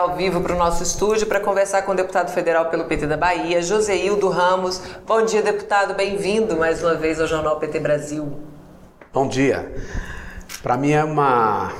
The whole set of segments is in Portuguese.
ao vivo para o nosso estúdio para conversar com o deputado federal pelo PT da Bahia, Joseildo Ramos. Bom dia, deputado. Bem-vindo mais uma vez ao Jornal PT Brasil. Bom dia. Para mim é uma,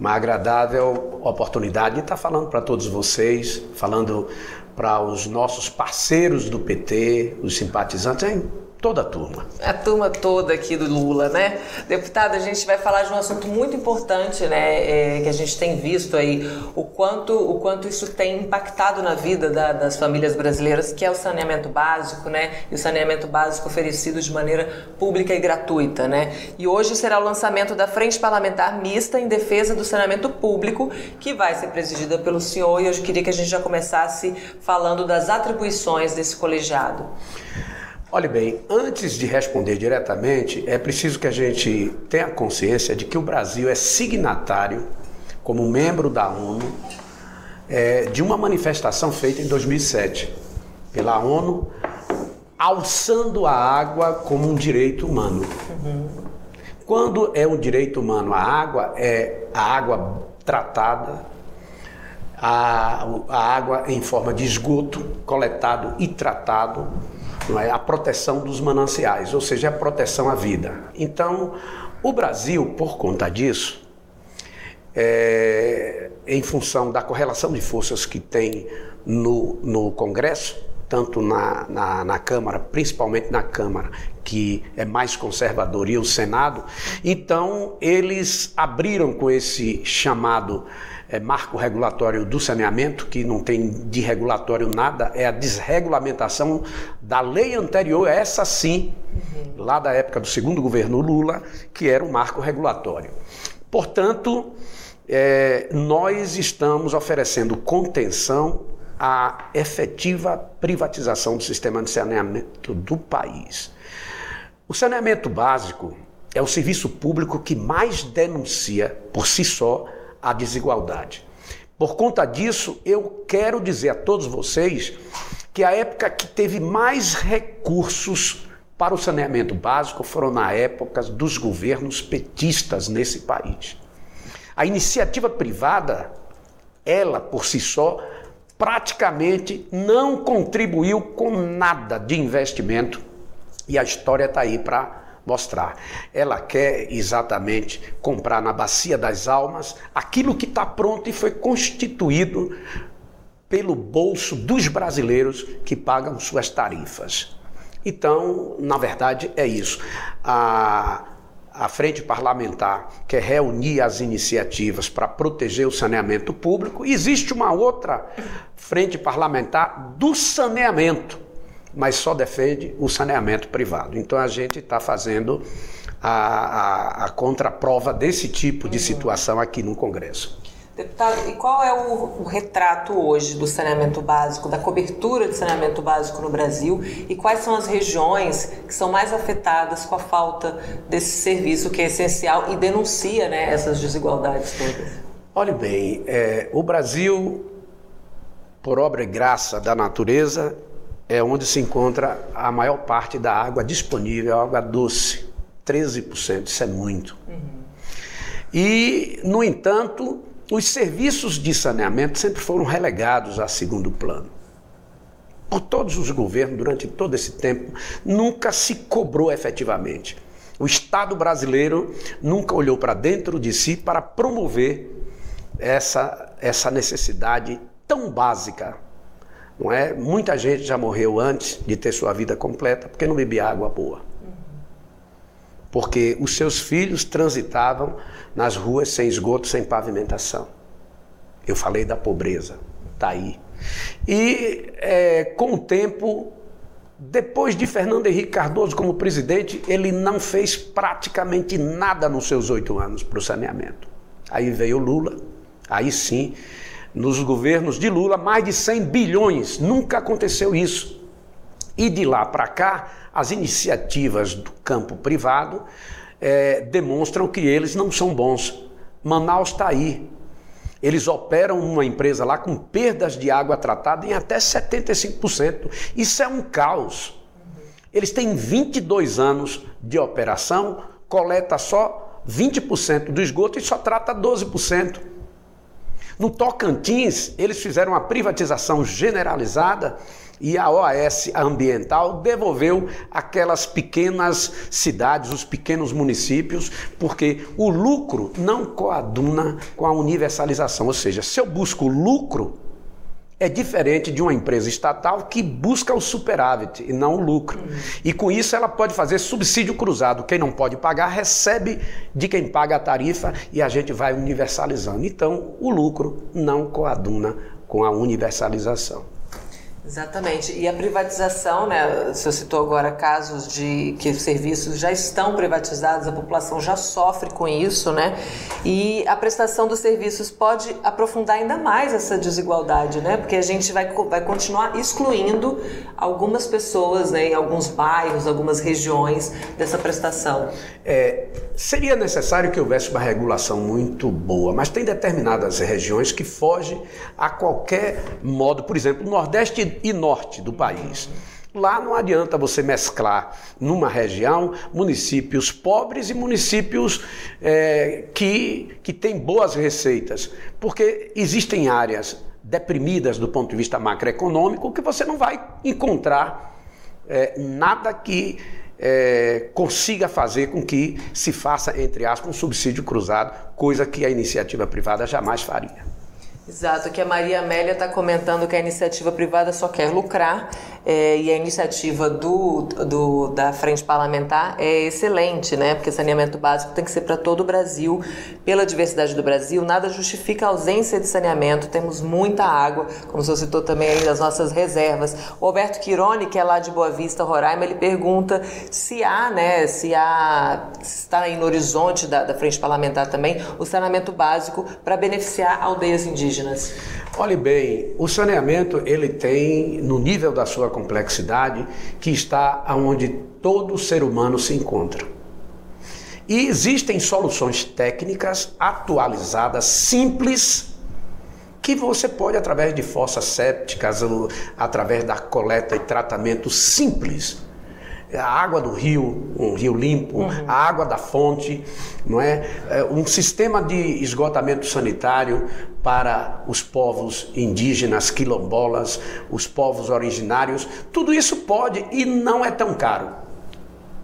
uma agradável oportunidade de estar falando para todos vocês, falando para os nossos parceiros do PT, os simpatizantes, toda a turma. A turma toda aqui do Lula, né? Deputado, a gente vai falar de um assunto muito importante, né? É, que a gente tem visto aí o quanto, o quanto isso tem impactado na vida da, das famílias brasileiras, que é o saneamento básico, né? E o saneamento básico oferecido de maneira pública e gratuita, né? E hoje será o lançamento da Frente Parlamentar Mista em Defesa do Saneamento Público, que vai ser presidida pelo senhor. E eu queria que a gente já começasse falando das atribuições desse colegiado. Olhe bem, antes de responder diretamente, é preciso que a gente tenha consciência de que o Brasil é signatário, como membro da ONU, é, de uma manifestação feita em 2007 pela ONU, alçando a água como um direito humano. Quando é um direito humano a água, é a água tratada, a, a água em forma de esgoto, coletado e tratado não é? a proteção dos mananciais, ou seja, a proteção à vida. Então, o Brasil, por conta disso, é, em função da correlação de forças que tem no, no Congresso, tanto na, na, na, Câmara, principalmente na Câmara, que é mais conservadora, e o Senado, então eles abriram com esse chamado é, marco regulatório do saneamento, que não tem de regulatório nada, é a desregulamentação da lei anterior, essa sim, uhum. lá da época do segundo governo Lula, que era o marco regulatório. Portanto, é, nós estamos oferecendo contenção à efetiva privatização do sistema de saneamento do país. O saneamento básico é o serviço público que mais denuncia por si só a desigualdade. Por conta disso, eu quero dizer a todos vocês que a época que teve mais recursos para o saneamento básico foram na época dos governos petistas nesse país. A iniciativa privada, ela por si só, praticamente não contribuiu com nada de investimento e a história está aí para mostrar. Ela quer exatamente comprar na bacia das almas aquilo que está pronto e foi constituído pelo bolso dos brasileiros que pagam suas tarifas. Então, na verdade, é isso. A, a frente parlamentar quer reunir as iniciativas para proteger o saneamento público. Existe uma outra frente parlamentar do saneamento mas só defende o saneamento privado. Então a gente está fazendo a, a, a, contraprova desse tipo de situação aqui no Congresso. Deputado, e qual é o, o, retrato hoje do saneamento básico, da cobertura de saneamento básico no Brasil e quais são as regiões que são mais afetadas com a falta desse serviço que é essencial e denuncia né, essas desigualdades todas? Olhe bem, é, o Brasil, por obra e graça da natureza, é onde se encontra a maior parte da água disponível, água doce, 13%, isso é muito. Uhum. E, no entanto, os serviços de saneamento sempre foram relegados a segundo plano. Por todos os governos, durante todo esse tempo, nunca se cobrou efetivamente. O Estado brasileiro nunca olhou para dentro de si para promover essa, essa necessidade tão básica não é? Muita gente já morreu antes de ter sua vida completa porque não bebia água boa. Porque os seus filhos transitavam nas ruas sem esgoto, sem pavimentação. Eu falei da pobreza, está aí. E é, com o tempo, depois de Fernando Henrique Cardoso como presidente, ele não fez praticamente nada nos seus oito anos para o saneamento. Aí veio Lula, aí sim nos governos de Lula, mais de 100 bilhões. Nunca aconteceu isso. E de lá para cá, as iniciativas do campo privado é, demonstram que eles não são bons. Manaus está aí. Eles operam uma empresa lá com perdas de água tratada em até 75%. Isso é um caos. Eles têm 22 anos de operação, coleta só 20% do esgoto e só trata 12%. No Tocantins, eles fizeram uma privatização generalizada e a OAS ambiental devolveu aquelas pequenas cidades, os pequenos municípios, porque o lucro não coaduna com a universalização. Ou seja, se eu busco lucro, é diferente de uma empresa estatal que busca o superávit e não o lucro. Uhum. E com isso ela pode fazer subsídio cruzado. Quem não pode pagar recebe de quem paga a tarifa e a gente vai universalizando. Então, o lucro não coaduna com a universalização. Exatamente. E a privatização, né? Você citou agora casos de que os serviços já estão privatizados, a população já sofre com isso, né? E a prestação dos serviços pode aprofundar ainda mais essa desigualdade, né? Porque a gente vai, vai continuar excluindo algumas pessoas, né, em alguns bairros, algumas regiões dessa prestação. É, seria necessário que houvesse uma regulação muito boa, mas tem determinadas regiões que fogem a qualquer modo. Por exemplo, o Nordeste e norte do país. Lá não adianta você mesclar numa região municípios pobres e municípios é, que, que têm boas receitas, porque existem áreas deprimidas do ponto de vista macroeconômico que você não vai encontrar é, nada que é, consiga fazer com que se faça, entre aspas, um subsídio cruzado, coisa que a iniciativa privada jamais faria. Exato, que a Maria Amélia está comentando que a iniciativa privada só quer lucrar é, e a iniciativa do, do, da frente parlamentar é excelente, né? Porque saneamento básico tem que ser para todo o Brasil, pela diversidade do Brasil, nada justifica a ausência de saneamento, temos muita água, como você citou também aí das nossas reservas. O Alberto Quirone, que é lá de Boa Vista, Roraima, ele pergunta se há, né, se há, está aí no horizonte da, da frente parlamentar também, o saneamento básico para beneficiar aldeias indígenas. Olhe bem, o saneamento ele tem no nível da sua complexidade que está aonde todo ser humano se encontra. E existem soluções técnicas atualizadas, simples, que você pode através de fossas sépticas, através da coleta e tratamento simples, a água do rio, um rio limpo, uhum. a água da fonte, não é? é? Um sistema de esgotamento sanitário para os povos indígenas, quilombolas, os povos originários, tudo isso pode e não é tão caro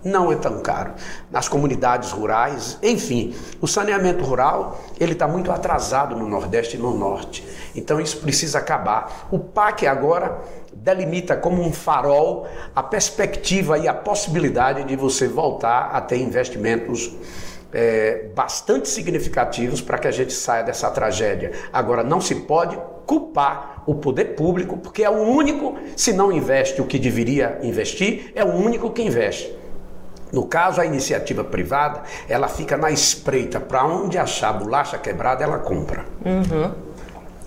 não é tão caro. Nas comunidades rurais, enfim, o saneamento rural ele está muito atrasado no Nordeste e no Norte. Então isso precisa acabar. O PAC agora delimita como um farol a perspectiva e a possibilidade de você voltar a ter investimentos é, bastante significativos para que a gente saia dessa tragédia. Agora, não se pode culpar o poder público, porque é o único, se não investe o que deveria investir, é o único que investe. No caso, a iniciativa privada, ela fica na espreita. Para onde achar bolacha quebrada, ela compra. Uhum.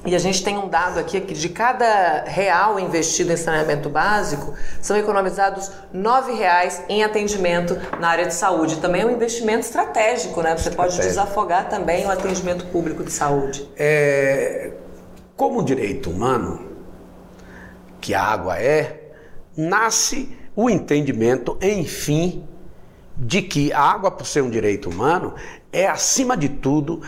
E a gente tem um dado aqui que de cada real investido em saneamento básico, são economizados nove reais em atendimento na área de saúde. Também é um investimento estratégico, né? Você pode desafogar também o atendimento público de saúde. É, como direito humano, que a água é, nasce o entendimento, enfim, de que a água, por ser um direito humano, é, acima de tudo,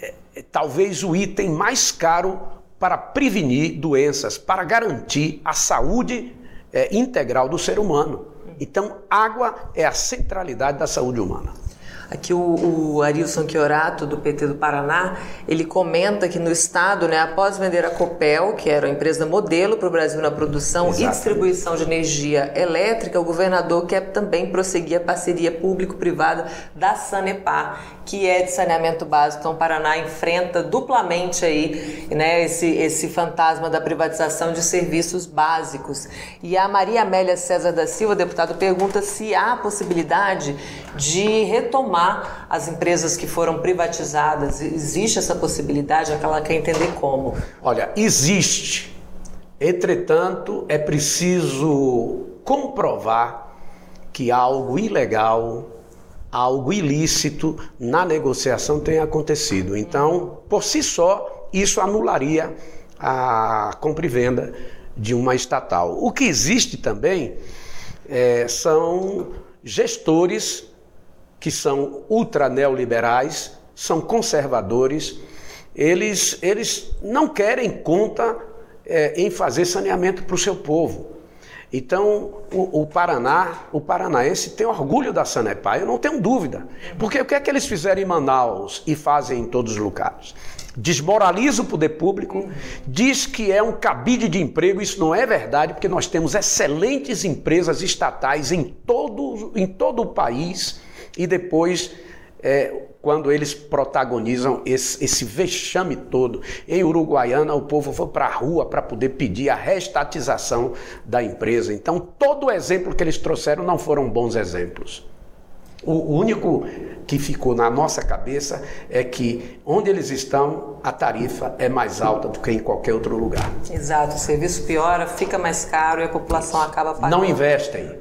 é, é, talvez o item mais caro para prevenir doenças, para garantir a saúde é, integral do ser humano. Então, água é a centralidade da saúde humana. Aqui o, o Arilson Chiorato, do PT do Paraná, ele comenta que no estado, né, após vender a Copel, que era a empresa modelo para o Brasil na produção e distribuição de energia elétrica, o governador quer também prosseguir a parceria público-privada da Sanepar, que é de saneamento básico. Então, o Paraná enfrenta duplamente aí, né, esse, esse fantasma da privatização de serviços básicos. E a Maria Amélia César da Silva, deputado, pergunta se há possibilidade de retomar as empresas que foram privatizadas. Existe essa possibilidade? Ela quer entender como. Olha, existe. Entretanto, é preciso comprovar que algo ilegal, algo ilícito na negociação tenha acontecido. Então, por si só, isso anularia a compra e venda de uma estatal. O que existe também é, são gestores que são ultra neoliberais, são conservadores eles, eles não querem conta é, em fazer saneamento para o seu povo. Então, o, o, Paraná, o paranaense tem orgulho da Sanepar, eu não tenho dúvida. Porque o que é que eles fizeram em Manaus e fazem em todos os lugares? Desmoraliza o poder público, diz que é um cabide de emprego, isso não é verdade, porque nós temos excelentes empresas estatais em todo, em todo o país e depois é, quando eles protagonizam esse, esse, vexame todo. Em Uruguaiana, o povo foi para a rua para poder pedir a restatização da empresa. Então, todo o exemplo que eles trouxeram não foram bons exemplos. O único que ficou na nossa cabeça é que onde eles estão, a tarifa é mais alta do que em qualquer outro lugar. Exato, o serviço piora, fica mais caro e a população acaba pagando. Não investem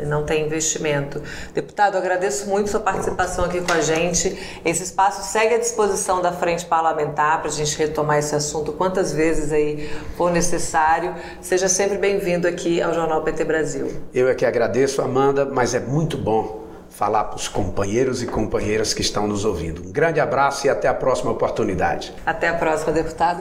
não tem investimento. Deputado, agradeço muito sua participação aqui com a gente. Esse espaço segue à disposição da Frente Parlamentar para a gente retomar esse assunto quantas vezes aí for necessário. Seja sempre bem-vindo aqui ao Jornal PT Brasil. Eu é que agradeço, Amanda, mas é muito bom falar para os companheiros e companheiras que estão nos ouvindo. Um grande abraço e até a próxima oportunidade. Até a próxima, deputado.